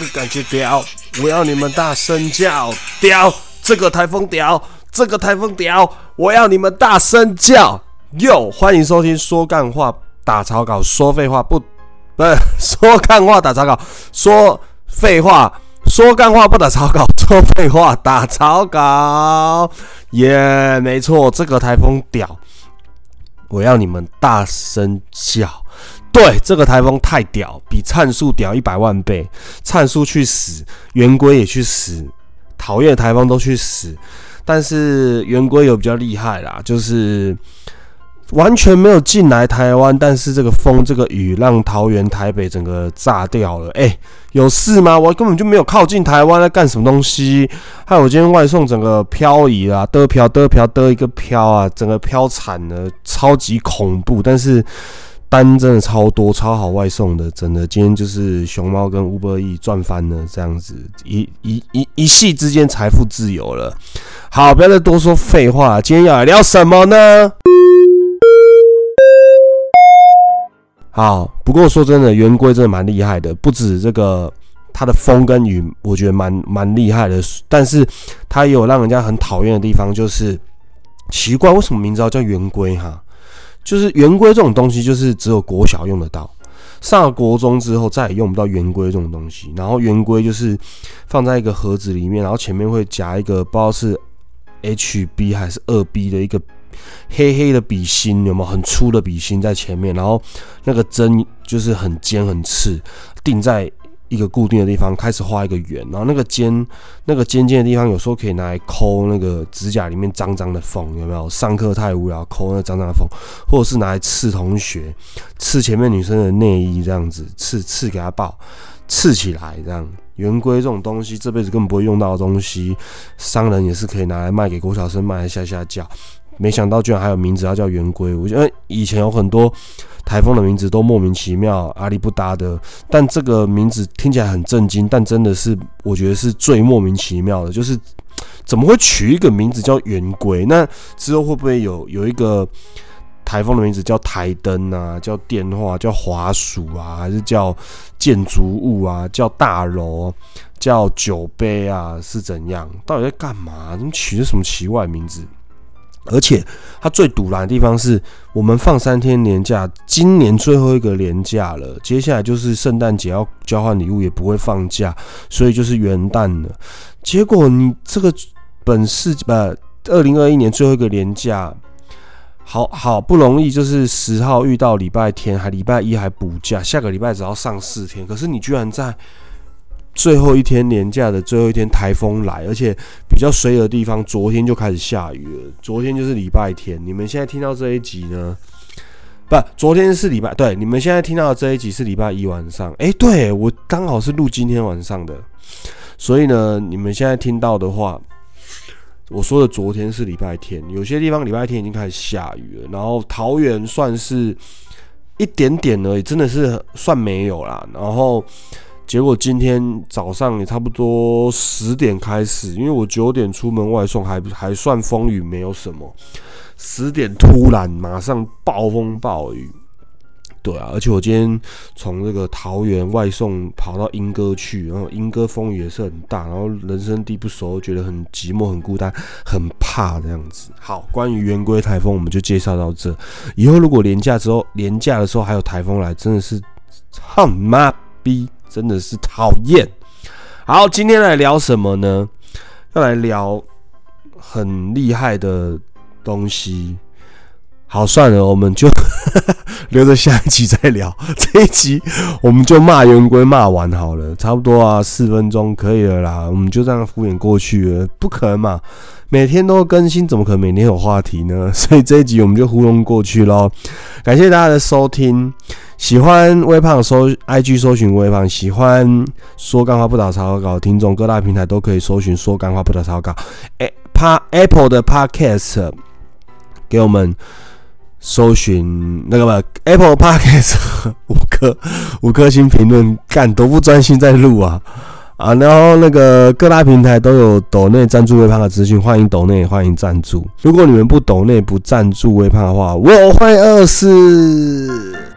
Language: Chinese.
个感觉屌，我要你们大声叫屌，这个台风屌，这个台风屌，我要你们大声叫哟！欢迎收听说干话打草稿，说废话不不 说干话打草稿，说废话说干话不打草稿，说废话打草稿，耶，没错，这个台风屌，我要你们大声叫。对，这个台风太屌，比灿数屌一百万倍。灿叔去死，圆规也去死，讨厌台风都去死。但是圆规有比较厉害啦，就是完全没有进来台湾，但是这个风、这个雨让桃园、台北整个炸掉了。哎，有事吗？我根本就没有靠近台湾，在干什么东西？害我今天外送整个漂移啦，得漂得漂得一个漂啊，整个漂惨了，超级恐怖。但是。单真的超多，超好外送的，真的。今天就是熊猫跟 Uber E 赚翻了，这样子一一一一系之间财富自由了。好，不要再多说废话，今天要来聊什么呢？好，不过说真的，圆规真的蛮厉害的，不止这个，它的风跟雨，我觉得蛮蛮厉害的。但是它有让人家很讨厌的地方，就是奇怪，为什么名字要叫圆规哈？就是圆规这种东西，就是只有国小用得到，上了国中之后再也用不到圆规这种东西。然后圆规就是放在一个盒子里面，然后前面会夹一个不知道是 HB 还是二 B 的一个黑黑的笔芯，有没有很粗的笔芯在前面？然后那个针就是很尖很刺，钉在。一个固定的地方开始画一个圆，然后那个尖那个尖尖的地方有时候可以拿来抠那个指甲里面脏脏的缝，有没有？上课太无聊，抠那脏脏的缝，或者是拿来刺同学，刺前面女生的内衣这样子，刺刺给她爆，刺起来这样。圆规这种东西这辈子根本不会用到的东西，商人也是可以拿来卖给国小生卖来吓吓叫。没想到居然还有名字，要叫圆规。我觉得以前有很多台风的名字都莫名其妙、阿里不搭的，但这个名字听起来很震惊，但真的是我觉得是最莫名其妙的，就是怎么会取一个名字叫圆规？那之后会不会有有一个台风的名字叫台灯啊，叫电话，叫滑鼠啊，还是叫建筑物啊，叫大楼，叫酒杯啊，是怎样？到底在干嘛？怎么取的什么奇怪名字？而且它最堵拦的地方是我们放三天年假，今年最后一个年假了，接下来就是圣诞节要交换礼物，也不会放假，所以就是元旦了。结果你这个本世呃二零二一年最后一个年假，好好不容易就是十号遇到礼拜天，还礼拜一还补假，下个礼拜只要上四天，可是你居然在。最后一天年假的最后一天，台风来，而且比较水的地方，昨天就开始下雨了。昨天就是礼拜天，你们现在听到这一集呢？不，昨天是礼拜，对，你们现在听到的这一集是礼拜一晚上。哎，对我刚好是录今天晚上的，所以呢，你们现在听到的话，我说的昨天是礼拜天，有些地方礼拜天已经开始下雨了，然后桃园算是一点点而已，真的是算没有啦。然后。结果今天早上也差不多十点开始，因为我九点出门外送，还还算风雨没有什么。十点突然马上暴风暴雨，对啊，而且我今天从这个桃园外送跑到莺歌去，然后莺歌风雨也是很大，然后人生地不熟，觉得很寂寞、很孤单、很怕这样子。好，关于圆规台风，我们就介绍到这。以后如果连假之后，连假的时候还有台风来，真的是操你妈逼！真的是讨厌。好，今天来聊什么呢？要来聊很厉害的东西。好，算了，我们就 留着下一集再聊。这一集我们就骂圆规骂完好了，差不多啊，四分钟可以了啦。我们就这样敷衍过去了，不可能嘛？每天都更新，怎么可能每天有话题呢？所以这一集我们就糊弄过去喽。感谢大家的收听。喜欢微胖搜 IG 搜寻微胖，喜欢说干话不打草稿听众，各大平台都可以搜寻说干话不打草稿。哎，帕 Apple 的 Podcast 给我们搜寻那个吧，Apple Podcast 五颗五颗星评论，干都不专心在录啊啊！然后那个各大平台都有抖内赞助微胖的资讯，欢迎抖内，欢迎赞助。如果你们不抖内不赞助微胖的话，我会饿死。